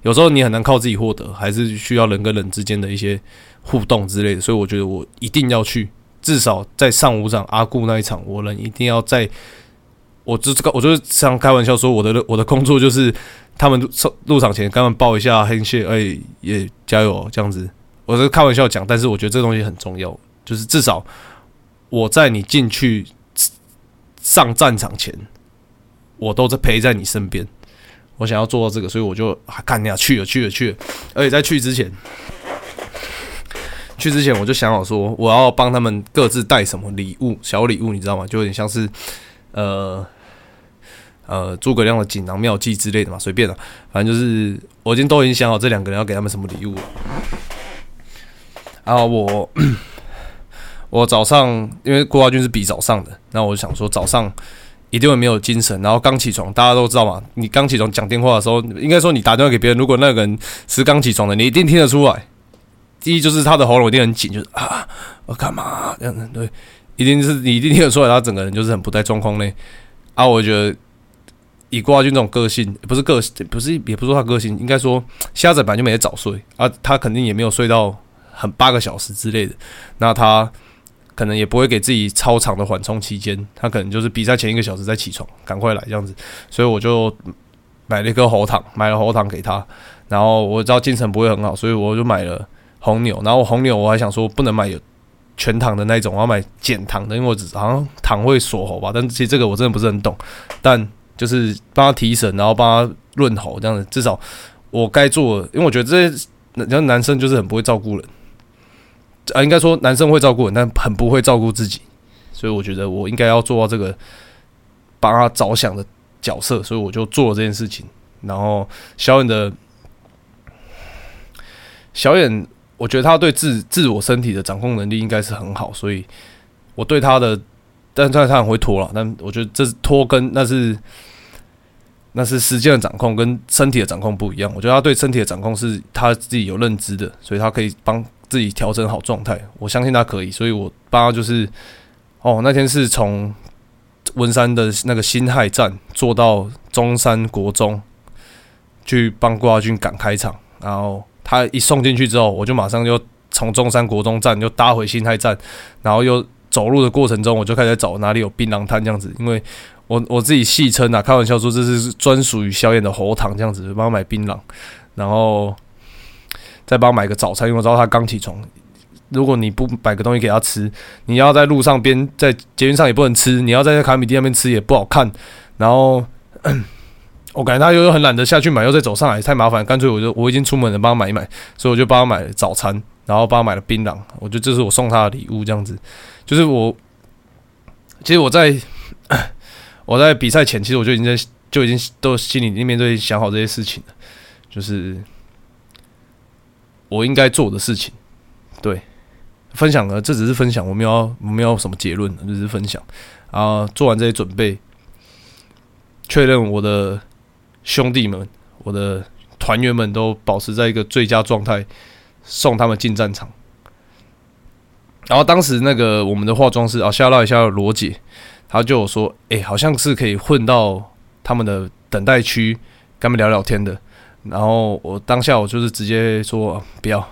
有时候你很难靠自己获得，还是需要人跟人之间的一些互动之类的。所以我觉得我一定要去，至少在上午场阿顾那一场，我人一定要在。我就这个，我就是常开玩笑说，我的我的工作就是他们入场前，他们报一下黑线，哎，也加油这样子。我是开玩笑讲，但是我觉得这东西很重要，就是至少我在你进去上战场前，我都在陪在你身边。我想要做到这个，所以我就干呀去了去了去了。而且在去之前，去之前我就想好说，我要帮他们各自带什么礼物，小礼物，你知道吗？就有点像是呃。呃，诸葛亮的锦囊妙计之类的嘛，随便了，反正就是我已经都已经想好这两个人要给他们什么礼物。然后我我早上因为郭华军是比早上的，那我就想说早上一定会没有精神，然后刚起床，大家都知道嘛，你刚起床讲电话的时候，应该说你打电话给别人，如果那个人是刚起床的，你一定听得出来。第一就是他的喉咙一定很紧，就是啊，我干嘛这样子？对，一定是你一定听得出来，他整个人就是很不在状况内。啊，我觉得。以郭亚军这种个性，不是个性，不是也不是说他个性，应该说瞎子本来就没得早睡啊，他肯定也没有睡到很八个小时之类的。那他可能也不会给自己超长的缓冲期间，他可能就是比赛前一个小时再起床，赶快来这样子。所以我就买了一颗喉糖，买了喉糖给他。然后我知道精神不会很好，所以我就买了红牛。然后红牛我还想说不能买有全糖的那种，我要买减糖的，因为我只好像糖会锁喉吧。但其实这个我真的不是很懂，但。就是帮他提神，然后帮他润喉，这样子至少我该做，因为我觉得这些男生就是很不会照顾人，啊，应该说男生会照顾人，但很不会照顾自己，所以我觉得我应该要做到这个帮他着想的角色，所以我就做了这件事情。然后小眼的小眼，我觉得他对自自我身体的掌控能力应该是很好，所以我对他的，但是他很会拖了，但我觉得这是拖跟那是。那是时间的掌控跟身体的掌控不一样。我觉得他对身体的掌控是他自己有认知的，所以他可以帮自己调整好状态。我相信他可以，所以我帮他就是，哦，那天是从文山的那个辛亥站坐到中山国中，去帮郭亚军赶开场。然后他一送进去之后，我就马上就从中山国中站就搭回辛亥站，然后又走路的过程中，我就开始找哪里有槟榔摊这样子，因为。我我自己戏称啊，开玩笑说这是专属于萧炎的喉糖这样子，帮他买槟榔，然后再帮他买个早餐，因为我知道他刚起床，如果你不摆个东西给他吃，你要在路上边在捷运上也不能吃，你要在卡米蒂那边吃也不好看。然后 我感觉他又很懒得下去买，又再走上来太麻烦，干脆我就我已经出门了，帮他买一买，所以我就帮他买了早餐，然后帮他买了槟榔。我觉得这是我送他的礼物，这样子就是我其实我在我在比赛前，其实我就已经在就已经都心里面都想好这些事情了，就是我应该做的事情。对，分享了，这只是分享，我没有我没有什么结论，只是分享啊。做完这些准备，确认我的兄弟们、我的团员们都保持在一个最佳状态，送他们进战场。然后当时那个我们的化妆师啊，吓到一下罗姐，他就说：“哎，好像是可以混到他们的等待区，跟他们聊聊天的。”然后我当下我就是直接说：“不要。”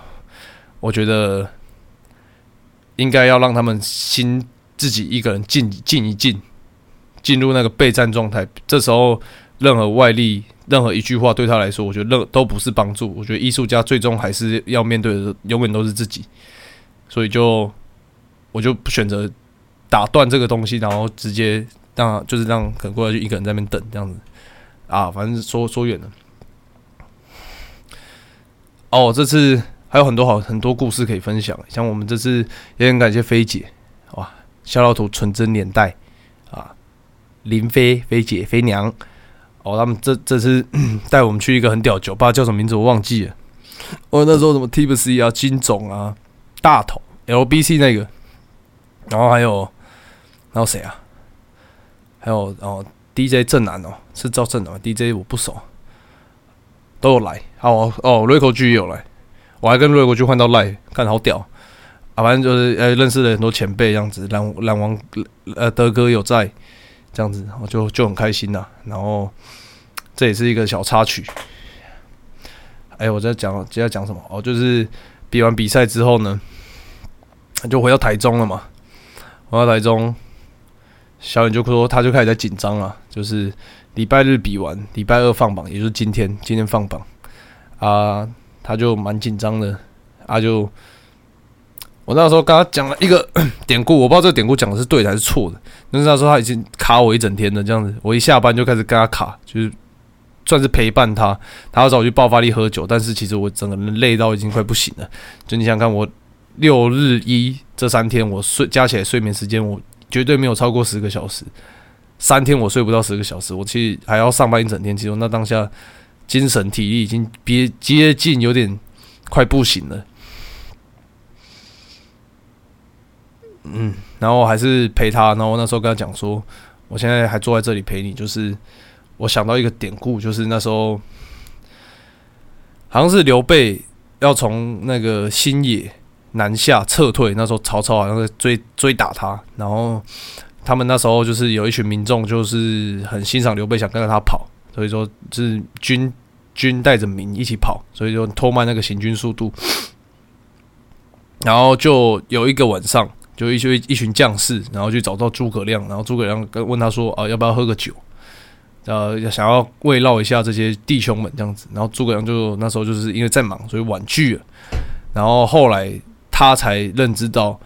我觉得应该要让他们心自己一个人静静一静，进入那个备战状态。这时候，任何外力、任何一句话对他来说，我觉得任都不是帮助。我觉得艺术家最终还是要面对的，永远都是自己。所以就我就不选择打断这个东西，然后直接让就是让可能过来就一个人在那边等这样子啊。反正说说远了。哦，这次。还有很多好很多故事可以分享，像我们这次也很感谢菲姐，哇，小老图纯真年代啊，林飞菲姐飞娘哦，他们这这次 带我们去一个很屌酒吧，叫什么名字我忘记了。哦那时候什么 T B C 啊，金总啊，大头 L B C 那个，然后还有还有谁啊？还有哦 D J 正南哦，是赵正南 D J 我不熟，都有来。哦哦 r i c o G 也有来。我还跟瑞国去换到赖，看好屌啊！反正就是呃认识了很多前辈，这样子，蓝蓝王呃德哥有在，这样子，我就就很开心呐。然后这也是一个小插曲。哎，我在讲接下来讲什么？哦，就是比完比赛之后呢，就回到台中了嘛。回到台中，小远就说他就开始在紧张了，就是礼拜日比完，礼拜二放榜，也就是今天，今天放榜啊。他就蛮紧张的，啊，就我那时候跟他讲了一个 典故，我不知道这个典故讲的是对的还是错的。但是他说他已经卡我一整天了，这样子，我一下班就开始跟他卡，就是算是陪伴他。他要找我去爆发力喝酒，但是其实我整个人累到已经快不行了。就你想看我六日一这三天，我睡加起来睡眠时间，我绝对没有超过十个小时。三天我睡不到十个小时，我其实还要上班一整天。其实那当下。精神体力已经别接近有点快不行了，嗯，然后还是陪他，然后那时候跟他讲说，我现在还坐在这里陪你，就是我想到一个典故，就是那时候好像是刘备要从那个新野南下撤退，那时候曹操好像在追追打他，然后他们那时候就是有一群民众就是很欣赏刘备，想跟着他跑。所以说，是军军带着民一起跑，所以就拖慢那个行军速度。然后就有一个晚上，就一群一群将士，然后去找到诸葛亮，然后诸葛亮跟问他说：“啊，要不要喝个酒？呃，想要慰劳一下这些弟兄们这样子。”然后诸葛亮就那时候就是因为在忙，所以婉拒了。然后后来他才认知到，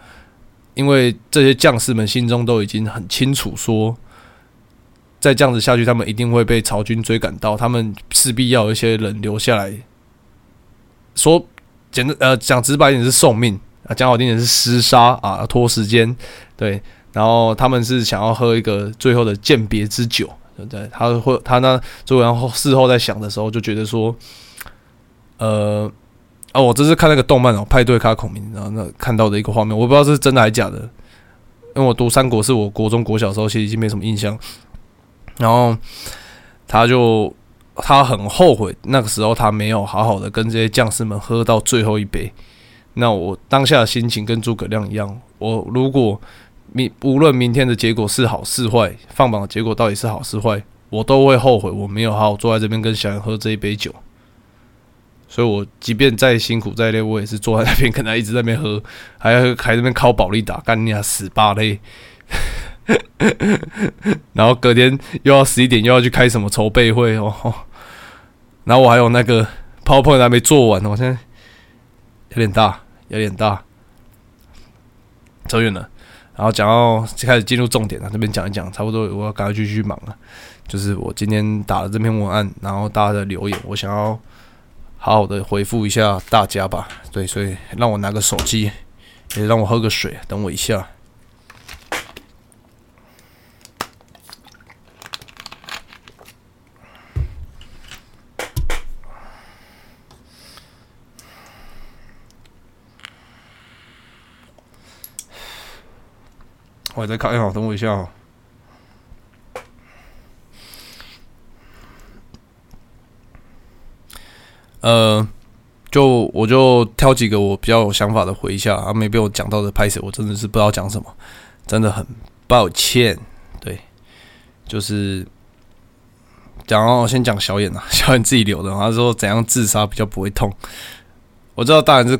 因为这些将士们心中都已经很清楚说。再这样子下去，他们一定会被曹军追赶到。他们势必要有一些人留下来，说简单呃讲直白一点是送命啊，讲好听点是厮杀啊，拖时间对。然后他们是想要喝一个最后的鉴别之酒，对不对？他会他那朱然后事后在想的时候，就觉得说，呃啊，我这是看那个动漫哦，派对卡孔明，然后那看到的一个画面，我不知道是真的还是假的，因为我读三国是我国中国小时候，其实已经没什么印象。然后他就他很后悔，那个时候他没有好好的跟这些将士们喝到最后一杯。那我当下的心情跟诸葛亮一样，我如果明无论明天的结果是好是坏，放榜的结果到底是好是坏，我都会后悔我没有好好坐在这边跟小杨喝这一杯酒。所以我即便再辛苦再累，我也是坐在那边跟他一直在那边喝，还要还那边靠保利打，干你啊死巴嘞！然后隔天又要十一点又要去开什么筹备会哦，然后我还有那个 PowerPoint 还没做完呢，我现在有点大，有点大。走远了。然后讲到开始进入重点了，这边讲一讲，差不多我要赶快继续忙了。就是我今天打了这篇文案，然后大家的留言，我想要好好的回复一下大家吧。对，所以让我拿个手机，也让我喝个水，等我一下。我在看，好，等我一下哦。呃，就我就挑几个我比较有想法的回一下，啊，没被我讲到的拍摄，我真的是不知道讲什么，真的很抱歉。对，就是讲哦，先讲小眼啊，小眼自己留的，他说怎样自杀比较不会痛。我知道，大人是。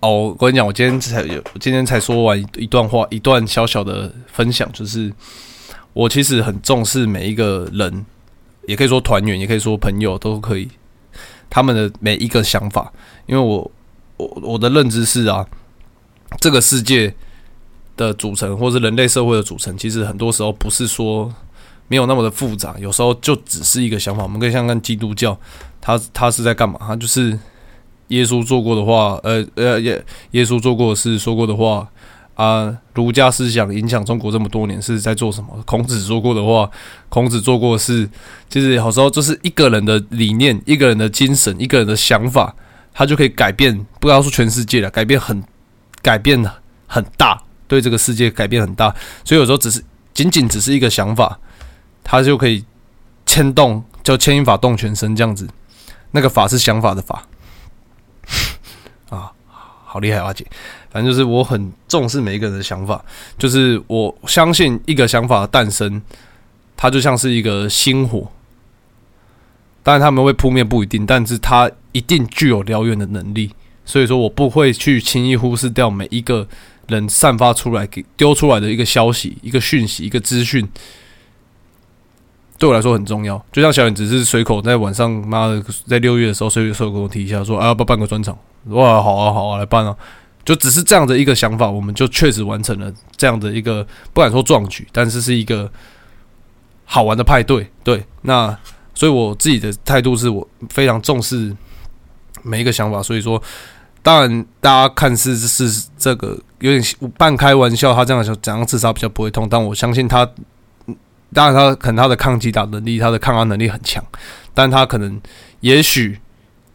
哦，我跟你讲，我今天才有，今天才说完一段话，一段小小的分享，就是我其实很重视每一个人，也可以说团员，也可以说朋友，都可以他们的每一个想法，因为我我我的认知是啊，这个世界的组成，或是人类社会的组成，其实很多时候不是说没有那么的复杂，有时候就只是一个想法。我们可以像看基督教，他他是在干嘛？他就是。耶稣做过的话，呃呃，耶耶稣做过的事，说过的话啊，儒家思想影响中国这么多年是在做什么？孔子说过的话，孔子做过的事，其实有时候就是一个人的理念、一个人的精神、一个人的想法，他就可以改变，不要说全世界了，改变很改变很大，对这个世界改变很大。所以有时候只是仅仅只是一个想法，他就可以牵动，叫牵一发动全身这样子。那个法是想法的法。啊，好厉害阿姐！反正就是我很重视每一个人的想法，就是我相信一个想法的诞生，它就像是一个星火，当然他们会扑灭不一定，但是它一定具有燎原的能力。所以说我不会去轻易忽视掉每一个人散发出来给丢出来的一个消息、一个讯息、一个资讯。对我来说很重要，就像小远只是随口在晚上，妈的，在六月的时候，随口跟我提一下，说啊，要不办个专场？哇，好啊，好啊，来办啊！就只是这样的一个想法，我们就确实完成了这样的一个不敢说壮举，但是是一个好玩的派对。对，那所以我自己的态度是我非常重视每一个想法，所以说，当然大家看似是这个有点半开玩笑，他这样想怎样自杀比较不会痛，但我相信他。当然，他可能他的抗击打能力、他的抗压能力很强，但他可能、也许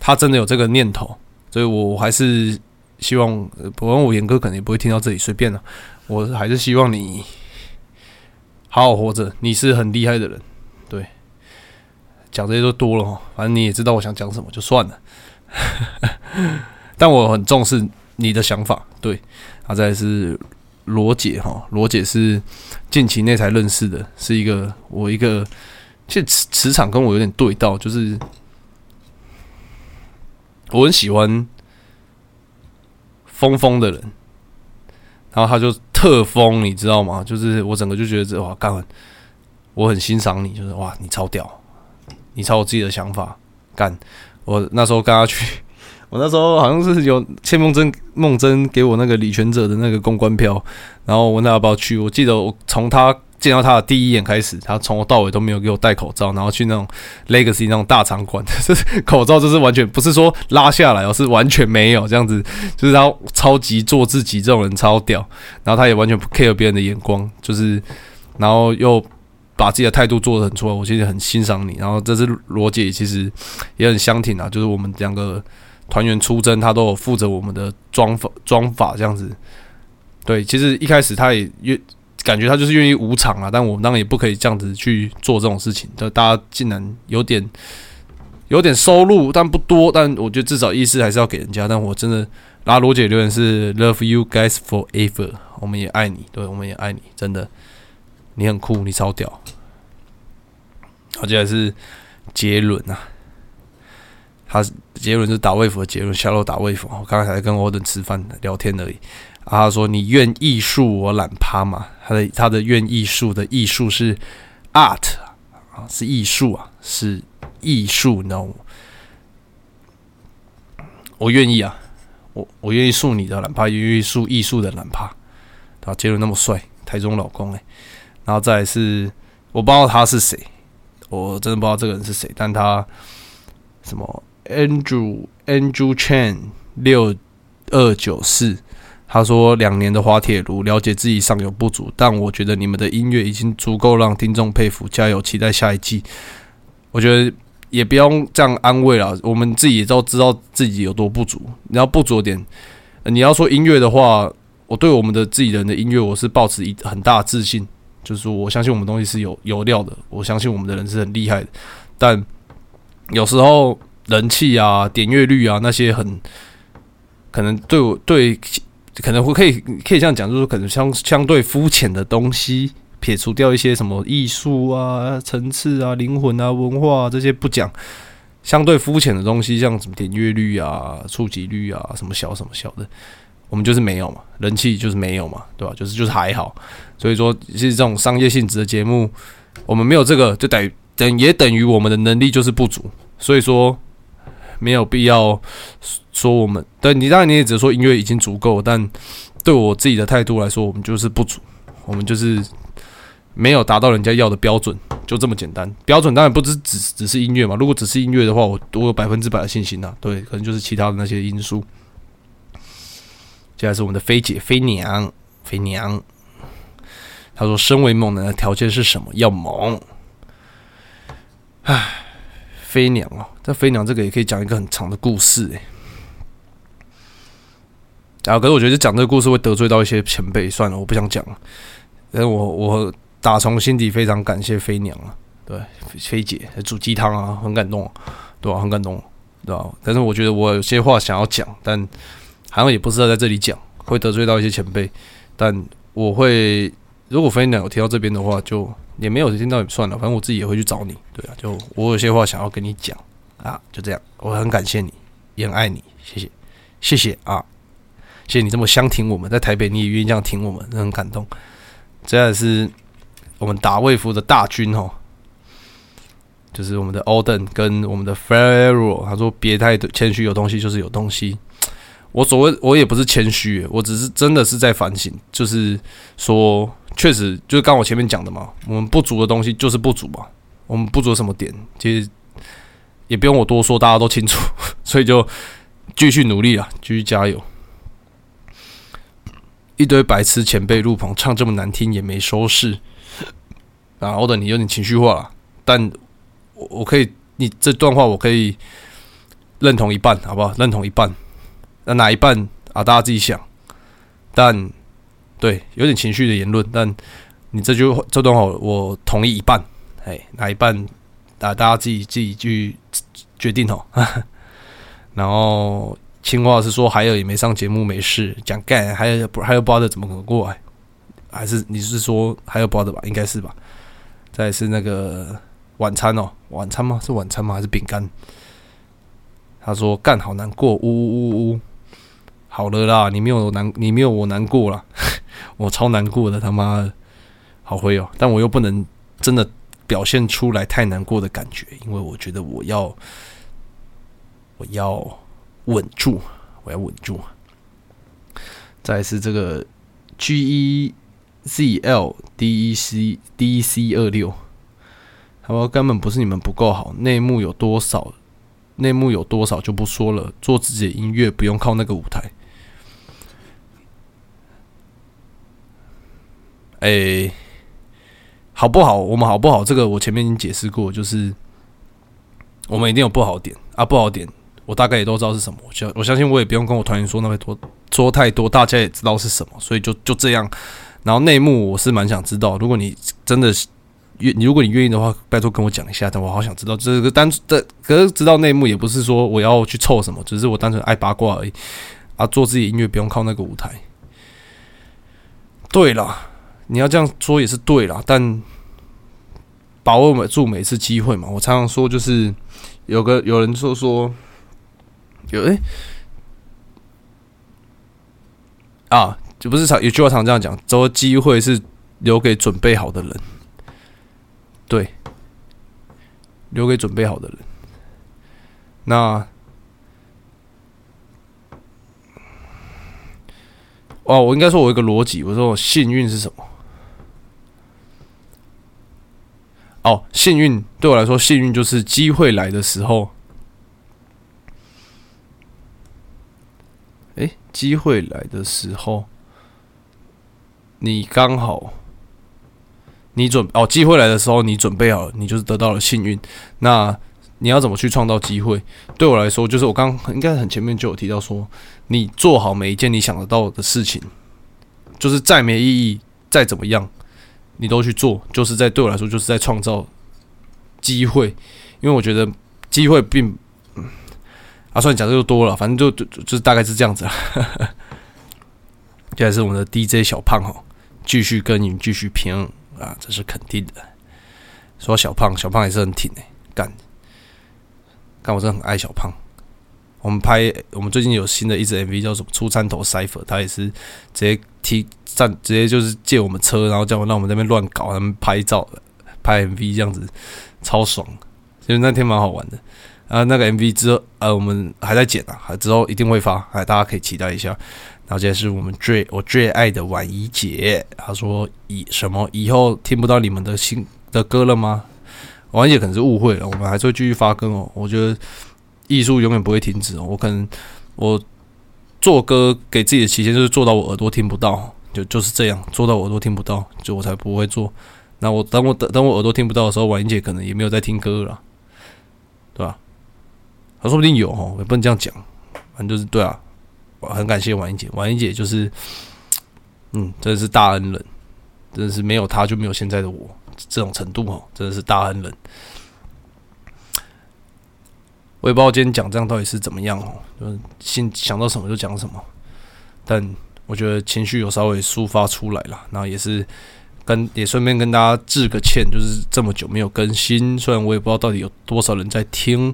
他真的有这个念头，所以我还是希望，不过我严哥可能也不会听到这里，随便了。我还是希望你好好活着，你是很厉害的人。对，讲这些都多了哈，反正你也知道我想讲什么，就算了。但我很重视你的想法，对，啊再是。罗姐哈，罗姐是近期内才认识的，是一个我一个，其实磁磁场跟我有点对到，就是我很喜欢疯疯的人，然后他就特疯，你知道吗？就是我整个就觉得这哇干，我很欣赏你，就是哇你超屌，你超有自己的想法，干，我那时候跟他去。我那时候好像是有谢梦真梦真给我那个李权者的那个公关票，然后问他要不要去。我记得我从他见到他的第一眼开始，他从头到尾都没有给我戴口罩，然后去那种 Legacy 那种大场馆，这口罩就是完全不是说拉下来，而是完全没有这样子，就是他超级做自己，这种人超屌。然后他也完全不 care 别人的眼光，就是然后又把自己的态度做得很出来，我其实很欣赏你。然后这是罗姐，其实也很相挺啊，就是我们两个。团员出征，他都有负责我们的装法装法这样子。对，其实一开始他也越感觉他就是愿意无偿啊，但我们当然也不可以这样子去做这种事情。就大家竟然有点有点收入，但不多，但我觉得至少意思还是要给人家。但我真的，拉罗姐留言是 “Love you guys forever”，我们也爱你，对，我们也爱你，真的，你很酷，你超屌。好，接下来是杰伦啊。他是杰伦是打卫服的杰伦，下楼打卫服。我刚才跟欧登吃饭聊天而已。啊，他说：“你愿艺术，我懒趴嘛。”他的他的愿艺术的艺术是 art 啊，是艺术啊，是艺术。你知道吗？我愿意啊，我我愿意树你的懒趴，愿意树艺术的懒帕。啊，杰伦那么帅，台中老公哎，然后再是我不知道他是谁，我真的不知道这个人是谁，但他什么 Andrew Andrew Chen 六二九四，他说两年的滑铁卢，了解自己尚有不足，但我觉得你们的音乐已经足够让听众佩服，加油，期待下一季。我觉得也不用这样安慰了，我们自己都知道自己有多不足，你要不足点，你要说音乐的话。我对我们的自己人的音乐，我是抱持一很大自信，就是我相信我们东西是有有料的，我相信我们的人是很厉害的。但有时候人气啊、点阅率啊那些很可能对我对可能会可以可以这样讲，就是可能相相对肤浅的东西，撇除掉一些什么艺术啊、层次啊、灵魂啊、文化啊这些不讲，相对肤浅的东西，像什么点阅率啊、触及率啊，什么小什么小的。我们就是没有嘛，人气就是没有嘛，对吧？就是就是还好，所以说其实这种商业性质的节目，我们没有这个，就等于等也等于我们的能力就是不足，所以说没有必要说我们。对你当然你也只说音乐已经足够，但对我自己的态度来说，我们就是不足，我们就是没有达到人家要的标准，就这么简单。标准当然不只只只是音乐嘛，如果只是音乐的话，我我有百分之百的信心呐。对，可能就是其他的那些因素。接下来是我们的飞姐飞娘飞娘，她说：“身为猛男的条件是什么？要猛。”唉，飞娘哦，这飞娘这个也可以讲一个很长的故事哎。啊，可是我觉得讲这个故事会得罪到一些前辈，算了，我不想讲了。但我我打从心底非常感谢飞娘啊，对飞姐煮鸡汤啊，很感动，对吧？很感动，对吧？但是我觉得我有些话想要讲，但。好像也不适合在这里讲，会得罪到一些前辈。但我会，如果飞鸟有提到这边的话，就也没有听到也算了。反正我自己也会去找你，对啊，就我有些话想要跟你讲啊，就这样。我很感谢你，也很爱你，谢谢，谢谢啊，谢谢你这么相挺我们，在台北你也愿意这样挺我们，很感动。这也是我们达卫夫的大军哦，就是我们的 Oden 跟我们的 Ferro，他说别太谦虚，有东西就是有东西。我所谓我也不是谦虚，我只是真的是在反省，就是说，确实就是刚我前面讲的嘛，我们不足的东西就是不足嘛，我们不足什么点，其实也不用我多说，大家都清楚，所以就继续努力啊，继续加油。一堆白痴前辈入棚唱这么难听也没收视，啊，我等你有点情绪化了，但我我可以，你这段话我可以认同一半，好不好？认同一半。那哪一半啊？大家自己想。但对，有点情绪的言论。但你这句话这段话，我同意一半。哎，哪一半啊？大家自己自己去决定哦。然后青蛙是说海尔也没上节目，没事讲干。还有不还有不知道怎么可能过来？还是你是说还有不知道吧？应该是吧。再是那个晚餐哦，晚餐吗？是晚餐吗？还是饼干？他说干好难过，呜呜呜呜。好了啦，你没有难，你没有我难过了，我超难过的，他妈的好灰哦！但我又不能真的表现出来太难过的感觉，因为我觉得我要我要稳住，我要稳住。再是这个 G E Z L D E C D E C 二六，他说根本不是你们不够好，内幕有多少，内幕有多少就不说了，做自己的音乐不用靠那个舞台。诶，好不好？我们好不好？这个我前面已经解释过，就是我们一定有不好点啊，不好点，我大概也都知道是什么。我相我相信我也不用跟我团员说那么多，说太多，大家也知道是什么，所以就就这样。然后内幕我是蛮想知道，如果你真的愿，你如果你愿意的话，拜托跟我讲一下，但我好想知道这个单的。可是知道内幕也不是说我要去凑什么，只是我单纯爱八卦而已啊。做自己音乐不用靠那个舞台。对了。你要这样说也是对啦，但把握住每次机会嘛。我常常说，就是有个有人说说有诶啊，就不是常有句话常这样讲，说机会是留给准备好的人，对，留给准备好的人。那哦，我应该说我有一个逻辑，我说我幸运是什么？哦，幸运对我来说，幸运就是机会来的时候。哎，机会来的时候，你刚好，你准哦，机会来的时候你准备好了，你就是得到了幸运。那你要怎么去创造机会？对我来说，就是我刚应该很前面就有提到说，你做好每一件你想得到的事情，就是再没意义，再怎么样，你都去做，就是在对我来说，就是在创造机会。因为我觉得机会并。啊，算讲的就多了，反正就就就是大概是这样子啊。接下来是我们的 DJ 小胖哦，继续跟你们继续拼啊，这是肯定的。说小胖，小胖也是很挺诶，干干，我真的很爱小胖。我们拍，我们最近有新的一支 MV 叫什么《出山头 Cipher》，他也是直接踢站，直接就是借我们车，然后叫我让我们那边乱搞，他们拍照拍 MV 这样子，超爽。其实那天蛮好玩的。啊，那个 MV 之后，呃，我们还在剪啊，之后一定会发，哎，大家可以期待一下。然后接下来是我们最我最爱的婉怡姐，她说以什么以后听不到你们的新的歌了吗？婉怡姐可能是误会了，我们还是会继续发歌哦。我觉得艺术永远不会停止哦。我可能我做歌给自己的期限就是做到我耳朵听不到，就就是这样，做到我耳朵听不到，就我才不会做。那我等我等等我耳朵听不到的时候，婉莹姐可能也没有在听歌了，对吧？他说不定有哦，也不能这样讲，反正就是对啊，我很感谢婉英姐，婉英姐就是，嗯，真的是大恩人，真的是没有她就没有现在的我这种程度哦，真的是大恩人。我也不知道今天讲这样到底是怎么样哦，就是心想到什么就讲什么，但我觉得情绪有稍微抒发出来了，然后也是跟也顺便跟大家致个歉，就是这么久没有更新，虽然我也不知道到底有多少人在听。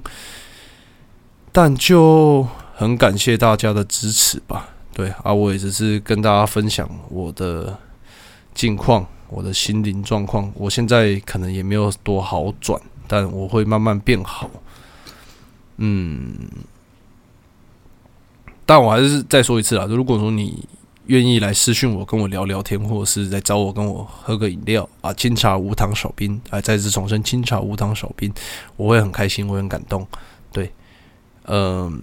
但就很感谢大家的支持吧，对啊，我也只是跟大家分享我的近况，我的心灵状况。我现在可能也没有多好转，但我会慢慢变好。嗯，但我还是再说一次啊，如果说你愿意来私讯我，跟我聊聊天，或者是在找我跟我喝个饮料啊，清茶无糖少冰啊，再次重申清茶无糖少冰，我会很开心，我很感动，对。嗯，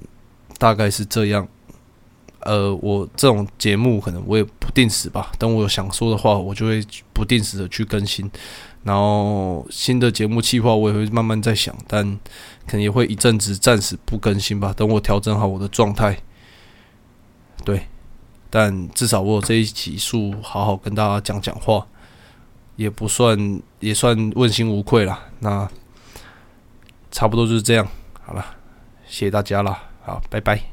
大概是这样。呃，我这种节目可能我也不定时吧。等我有想说的话，我就会不定时的去更新。然后新的节目计划我也会慢慢在想，但可能也会一阵子暂时不更新吧。等我调整好我的状态。对，但至少我有这一集数好好跟大家讲讲话，也不算也算问心无愧了。那差不多就是这样，好了。谢谢大家了，好，拜拜。